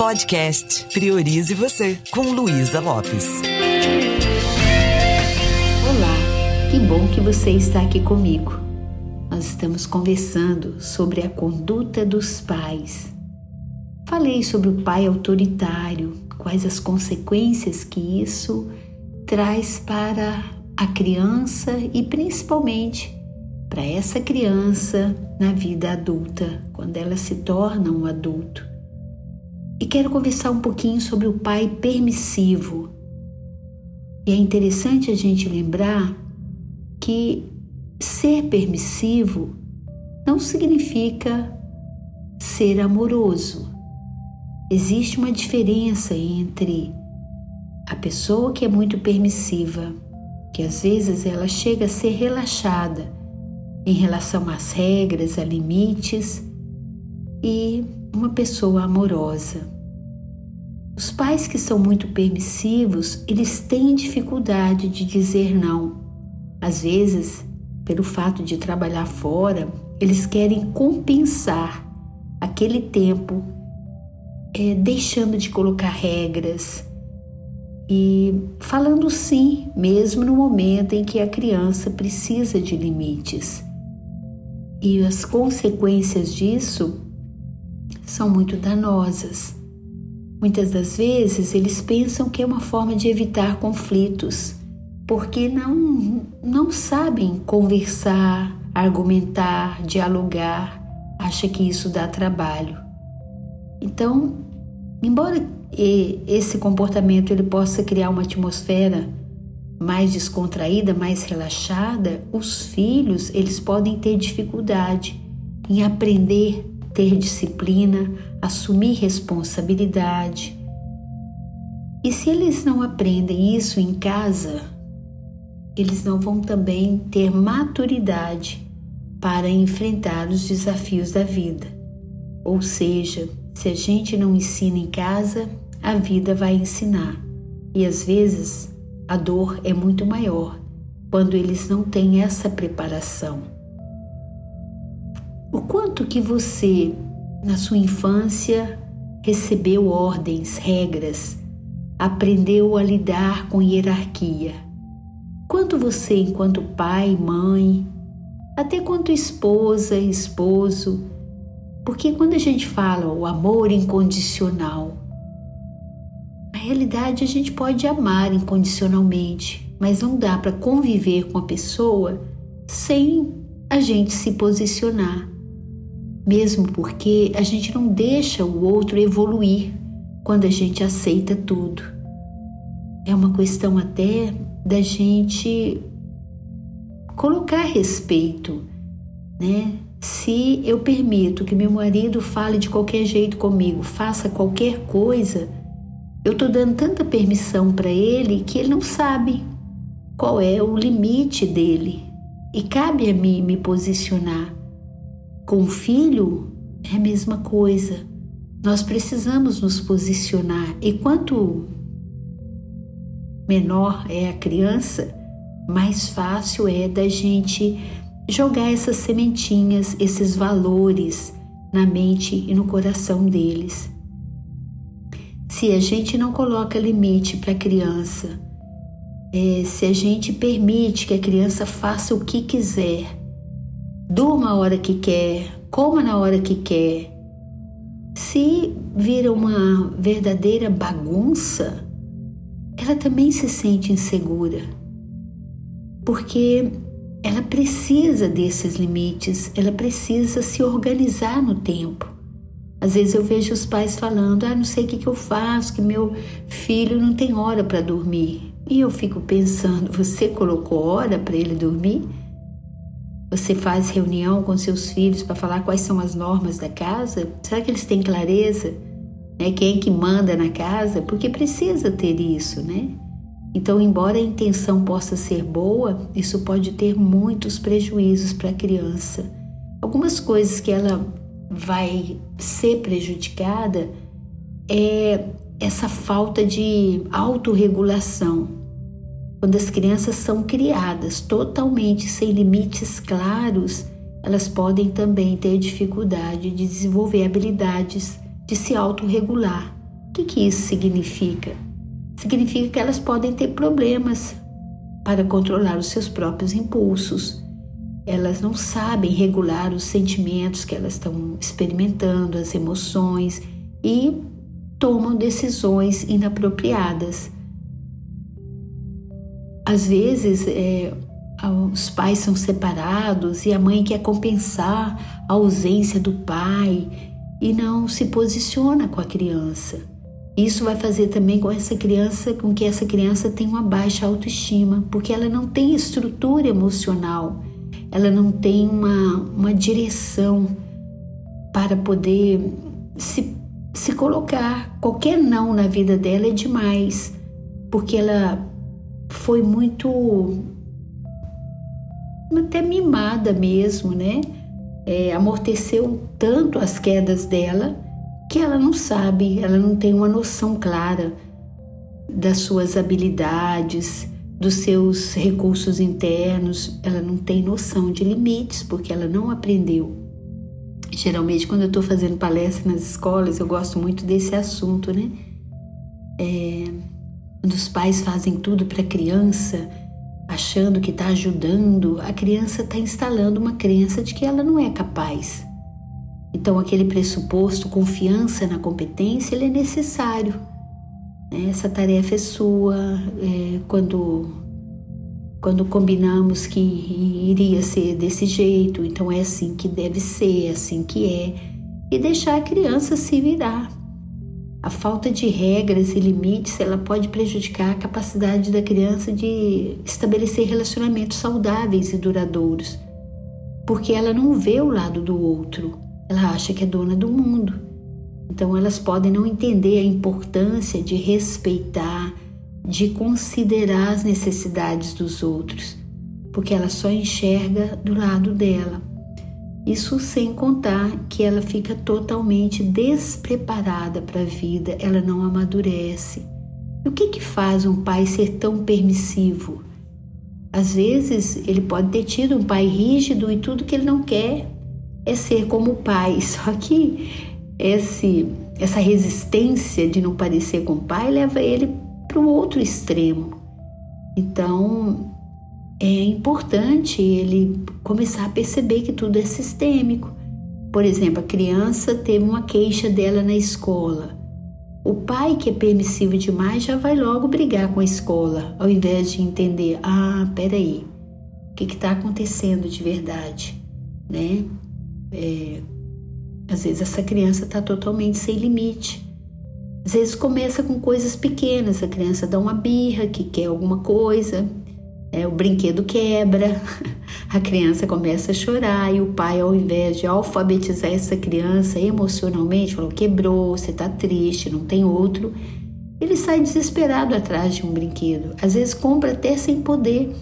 Podcast Priorize Você, com Luísa Lopes. Olá, que bom que você está aqui comigo. Nós estamos conversando sobre a conduta dos pais. Falei sobre o pai autoritário, quais as consequências que isso traz para a criança e principalmente para essa criança na vida adulta, quando ela se torna um adulto. E quero conversar um pouquinho sobre o pai permissivo. E é interessante a gente lembrar que ser permissivo não significa ser amoroso. Existe uma diferença entre a pessoa que é muito permissiva, que às vezes ela chega a ser relaxada em relação às regras, a limites, e uma pessoa amorosa. Os pais que são muito permissivos, eles têm dificuldade de dizer não. Às vezes, pelo fato de trabalhar fora, eles querem compensar aquele tempo é, deixando de colocar regras e falando sim, mesmo no momento em que a criança precisa de limites. E as consequências disso são muito danosas. Muitas das vezes eles pensam que é uma forma de evitar conflitos, porque não, não sabem conversar, argumentar, dialogar, acha que isso dá trabalho. Então, embora esse comportamento ele possa criar uma atmosfera mais descontraída, mais relaxada, os filhos eles podem ter dificuldade em aprender ter disciplina, assumir responsabilidade. E se eles não aprendem isso em casa, eles não vão também ter maturidade para enfrentar os desafios da vida. Ou seja, se a gente não ensina em casa, a vida vai ensinar. E às vezes a dor é muito maior quando eles não têm essa preparação. O quanto que você, na sua infância, recebeu ordens, regras, aprendeu a lidar com hierarquia? Quanto você, enquanto pai, mãe, até quanto esposa, esposo, porque quando a gente fala o amor incondicional, na realidade a gente pode amar incondicionalmente, mas não dá para conviver com a pessoa sem a gente se posicionar mesmo porque a gente não deixa o outro evoluir quando a gente aceita tudo. É uma questão até da gente colocar respeito, né? Se eu permito que meu marido fale de qualquer jeito comigo, faça qualquer coisa, eu estou dando tanta permissão para ele que ele não sabe qual é o limite dele. E cabe a mim me posicionar. Com o filho é a mesma coisa. Nós precisamos nos posicionar e quanto menor é a criança, mais fácil é da gente jogar essas sementinhas, esses valores na mente e no coração deles. Se a gente não coloca limite para a criança, é, se a gente permite que a criança faça o que quiser, durma a hora que quer, coma na hora que quer. Se vira uma verdadeira bagunça, ela também se sente insegura, porque ela precisa desses limites, ela precisa se organizar no tempo. Às vezes eu vejo os pais falando: ah, não sei o que, que eu faço, que meu filho não tem hora para dormir. E eu fico pensando: você colocou hora para ele dormir? Você faz reunião com seus filhos para falar quais são as normas da casa? Será que eles têm clareza? Né? Quem é que manda na casa? Porque precisa ter isso, né? Então, embora a intenção possa ser boa, isso pode ter muitos prejuízos para a criança. Algumas coisas que ela vai ser prejudicada é essa falta de autorregulação quando as crianças são criadas totalmente sem limites claros, elas podem também ter dificuldade de desenvolver habilidades de se autorregular, O que, que isso significa? Significa que elas podem ter problemas para controlar os seus próprios impulsos. Elas não sabem regular os sentimentos que elas estão experimentando, as emoções e tomam decisões inapropriadas. Às vezes, é, os pais são separados e a mãe quer compensar a ausência do pai e não se posiciona com a criança. Isso vai fazer também com essa criança, com que essa criança tenha uma baixa autoestima, porque ela não tem estrutura emocional, ela não tem uma, uma direção para poder se, se colocar. Qualquer não na vida dela é demais, porque ela foi muito até mimada mesmo, né? É, amorteceu tanto as quedas dela que ela não sabe, ela não tem uma noção clara das suas habilidades, dos seus recursos internos, ela não tem noção de limites porque ela não aprendeu. Geralmente, quando eu estou fazendo palestra nas escolas, eu gosto muito desse assunto, né? É, quando os pais fazem tudo para a criança, achando que está ajudando, a criança está instalando uma crença de que ela não é capaz. Então, aquele pressuposto, confiança na competência, ele é necessário. Né? Essa tarefa é sua. É, quando, quando combinamos que iria ser desse jeito, então é assim que deve ser, é assim que é. E deixar a criança se virar. A falta de regras e limites ela pode prejudicar a capacidade da criança de estabelecer relacionamentos saudáveis e duradouros, porque ela não vê o lado do outro, ela acha que é dona do mundo. Então elas podem não entender a importância de respeitar, de considerar as necessidades dos outros, porque ela só enxerga do lado dela. Isso sem contar que ela fica totalmente despreparada para a vida, ela não amadurece. E o que, que faz um pai ser tão permissivo? Às vezes ele pode ter tido um pai rígido e tudo que ele não quer é ser como o pai, só que esse, essa resistência de não parecer com o pai leva ele para o outro extremo. Então, é importante ele começar a perceber que tudo é sistêmico. Por exemplo, a criança teve uma queixa dela na escola. O pai, que é permissivo demais, já vai logo brigar com a escola, ao invés de entender: ah, peraí, o que está acontecendo de verdade? Né? É, às vezes essa criança está totalmente sem limite. Às vezes começa com coisas pequenas, a criança dá uma birra que quer alguma coisa, é, o brinquedo quebra, a criança começa a chorar e o pai, ao invés de alfabetizar essa criança emocionalmente, falou: quebrou, você está triste, não tem outro, ele sai desesperado atrás de um brinquedo. Às vezes compra até sem poder.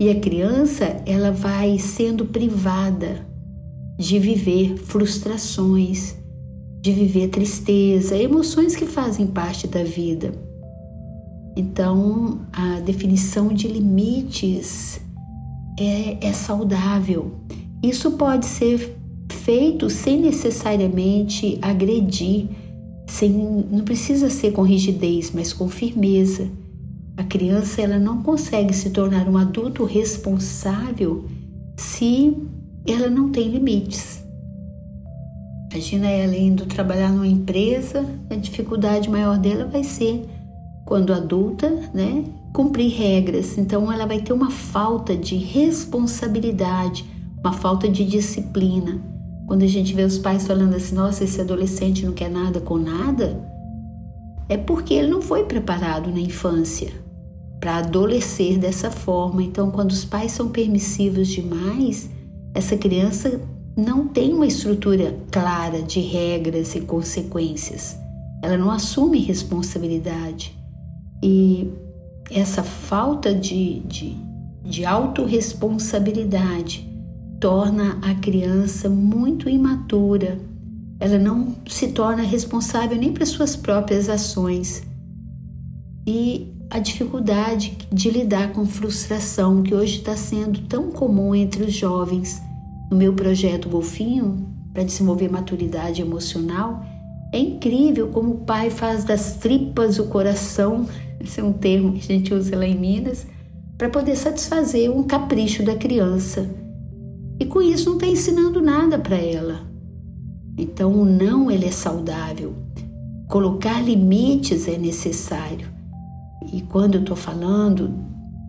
E a criança, ela vai sendo privada de viver frustrações, de viver tristeza, emoções que fazem parte da vida. Então, a definição de limites é, é saudável. Isso pode ser feito sem necessariamente agredir, sem, não precisa ser com rigidez, mas com firmeza. A criança ela não consegue se tornar um adulto responsável se ela não tem limites. Imagina ela indo trabalhar numa empresa, a dificuldade maior dela vai ser quando adulta, né, cumprir regras. Então ela vai ter uma falta de responsabilidade, uma falta de disciplina. Quando a gente vê os pais falando assim, nossa, esse adolescente não quer nada com nada, é porque ele não foi preparado na infância para adolescer dessa forma. Então, quando os pais são permissivos demais, essa criança não tem uma estrutura clara de regras e consequências. Ela não assume responsabilidade. E essa falta de, de, de autorresponsabilidade torna a criança muito imatura. Ela não se torna responsável nem para suas próprias ações. E a dificuldade de lidar com frustração, que hoje está sendo tão comum entre os jovens. No meu projeto Golfinho, para desenvolver maturidade emocional, É incrível como o pai faz das tripas o coração, esse é um termo que a gente usa lá em Minas, para poder satisfazer um capricho da criança. E com isso não está ensinando nada para ela. Então o não ele é saudável. Colocar limites é necessário. E quando eu estou falando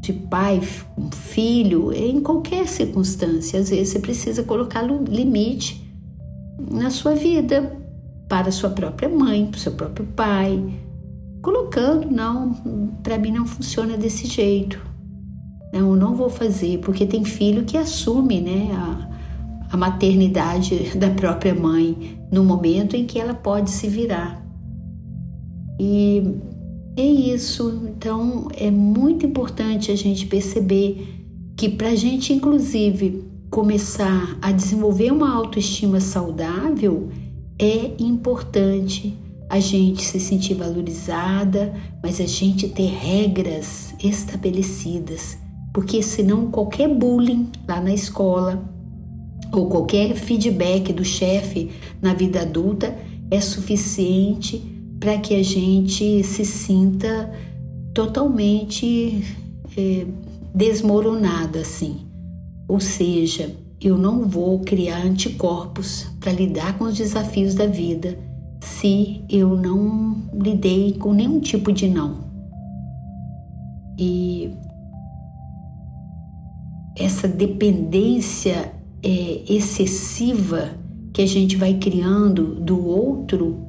de pai com filho, em qualquer circunstância, às vezes você precisa colocar limite na sua vida para sua própria mãe, para seu próprio pai, colocando não, para mim não funciona desse jeito. Não, não vou fazer, porque tem filho que assume, né, a, a maternidade da própria mãe no momento em que ela pode se virar. E é isso. Então é muito importante a gente perceber que para a gente, inclusive, começar a desenvolver uma autoestima saudável, é importante a gente se sentir valorizada, mas a gente ter regras estabelecidas, porque senão qualquer bullying lá na escola ou qualquer feedback do chefe na vida adulta é suficiente para que a gente se sinta totalmente é, desmoronada assim. Ou seja, eu não vou criar anticorpos para lidar com os desafios da vida se eu não lidei com nenhum tipo de não. E essa dependência é, excessiva que a gente vai criando do outro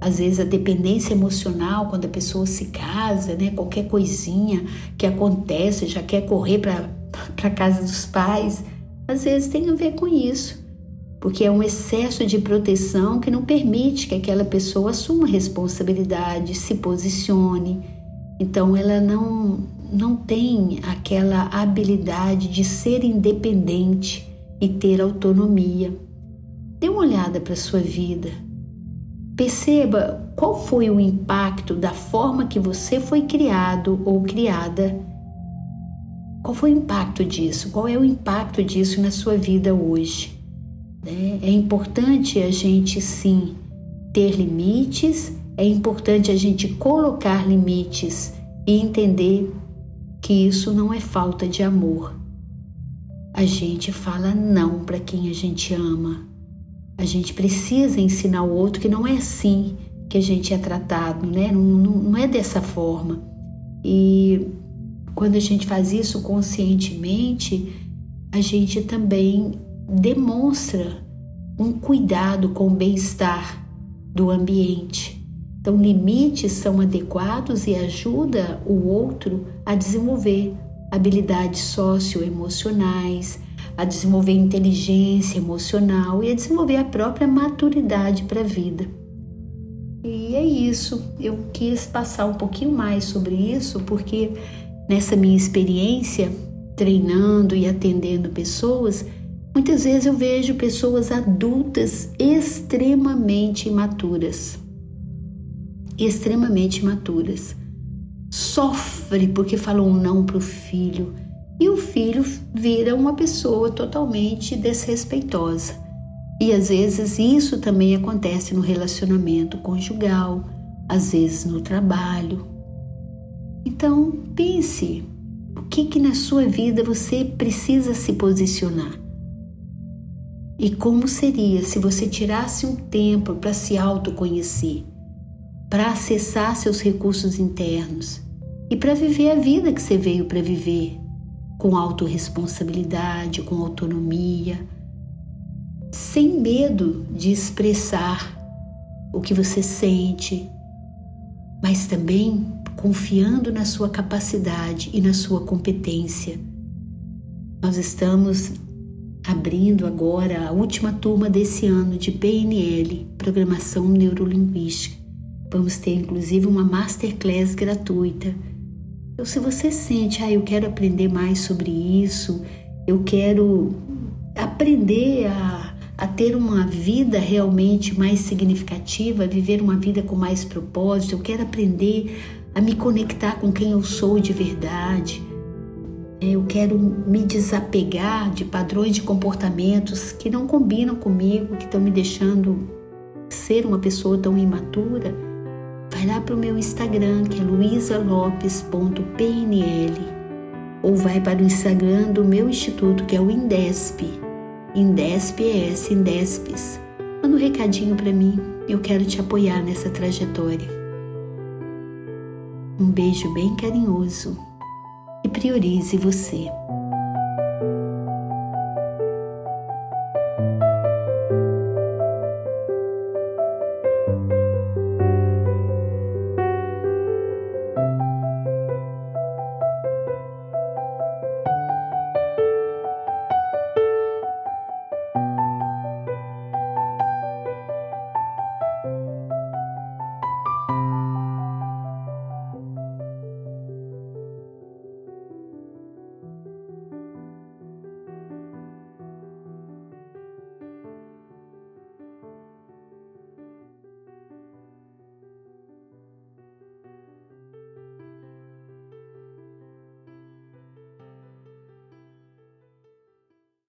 às vezes a dependência emocional quando a pessoa se casa, né? Qualquer coisinha que acontece já quer correr para para casa dos pais, às vezes tem a ver com isso, porque é um excesso de proteção que não permite que aquela pessoa assuma responsabilidade, se posicione. Então ela não não tem aquela habilidade de ser independente e ter autonomia. Dê uma olhada para sua vida Perceba qual foi o impacto da forma que você foi criado ou criada. Qual foi o impacto disso? Qual é o impacto disso na sua vida hoje? Né? É importante a gente sim ter limites, é importante a gente colocar limites e entender que isso não é falta de amor. A gente fala não para quem a gente ama. A gente precisa ensinar o outro que não é assim que a gente é tratado, né? Não, não, não é dessa forma. E quando a gente faz isso conscientemente, a gente também demonstra um cuidado com o bem-estar do ambiente. Então, limites são adequados e ajuda o outro a desenvolver habilidades socioemocionais, a desenvolver inteligência emocional e a desenvolver a própria maturidade para a vida. E é isso, eu quis passar um pouquinho mais sobre isso porque nessa minha experiência treinando e atendendo pessoas, muitas vezes eu vejo pessoas adultas extremamente imaturas. Extremamente imaturas. Sofre porque falou um não para o filho e o filho vira uma pessoa totalmente desrespeitosa. E às vezes isso também acontece no relacionamento conjugal, às vezes no trabalho. Então pense o que que na sua vida você precisa se posicionar. E como seria se você tirasse um tempo para se autoconhecer, para acessar seus recursos internos e para viver a vida que você veio para viver, com autorresponsabilidade, com autonomia, sem medo de expressar o que você sente, mas também confiando na sua capacidade e na sua competência. Nós estamos abrindo agora a última turma desse ano de PNL, Programação Neurolinguística. Vamos ter inclusive uma masterclass gratuita então, se você sente, ah, eu quero aprender mais sobre isso, eu quero aprender a, a ter uma vida realmente mais significativa, viver uma vida com mais propósito, eu quero aprender a me conectar com quem eu sou de verdade. É, eu quero me desapegar de padrões de comportamentos que não combinam comigo, que estão me deixando ser uma pessoa tão imatura, vai lá para o meu Instagram, que é luisalopes.pnl, ou vai para o Instagram do meu instituto, que é o Indesp, Indesp ES, Indespes. Manda um recadinho para mim, eu quero te apoiar nessa trajetória. Um beijo bem carinhoso e priorize você.